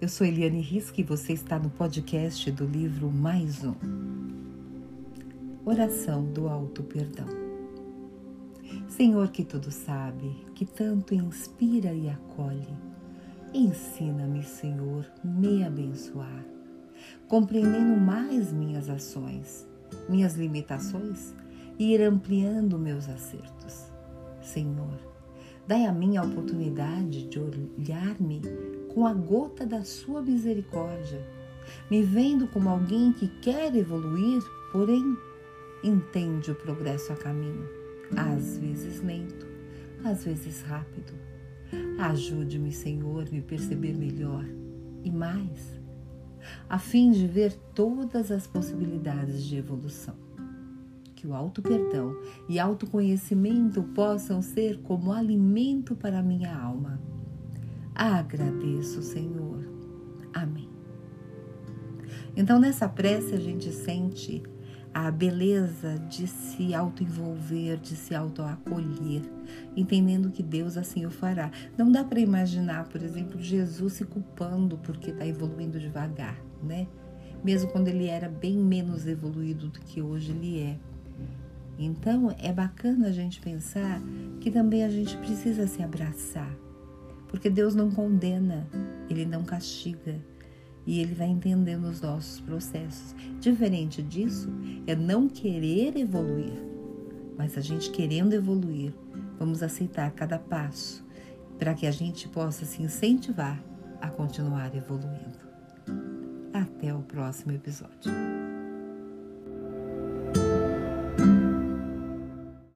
Eu sou Eliane Risque e você está no podcast do livro Mais Um. Oração do Alto Perdão. Senhor que tudo sabe, que tanto inspira e acolhe, ensina-me, Senhor, me abençoar, compreendendo mais minhas ações, minhas limitações e ir ampliando meus acertos. Senhor, dai a mim a oportunidade de olhar-me com a gota da sua misericórdia, me vendo como alguém que quer evoluir, porém entende o progresso a caminho, às vezes lento, às vezes rápido. Ajude-me, Senhor, me perceber melhor e mais, a fim de ver todas as possibilidades de evolução. Que o auto-perdão e autoconhecimento possam ser como alimento para minha alma Agradeço, Senhor. Amém. Então, nessa prece, a gente sente a beleza de se autoenvolver, de se autoacolher, entendendo que Deus assim o fará. Não dá para imaginar, por exemplo, Jesus se culpando porque está evoluindo devagar, né? Mesmo quando ele era bem menos evoluído do que hoje ele é. Então, é bacana a gente pensar que também a gente precisa se abraçar, porque Deus não condena, Ele não castiga e Ele vai entendendo os nossos processos. Diferente disso é não querer evoluir, mas a gente querendo evoluir, vamos aceitar cada passo para que a gente possa se incentivar a continuar evoluindo. Até o próximo episódio.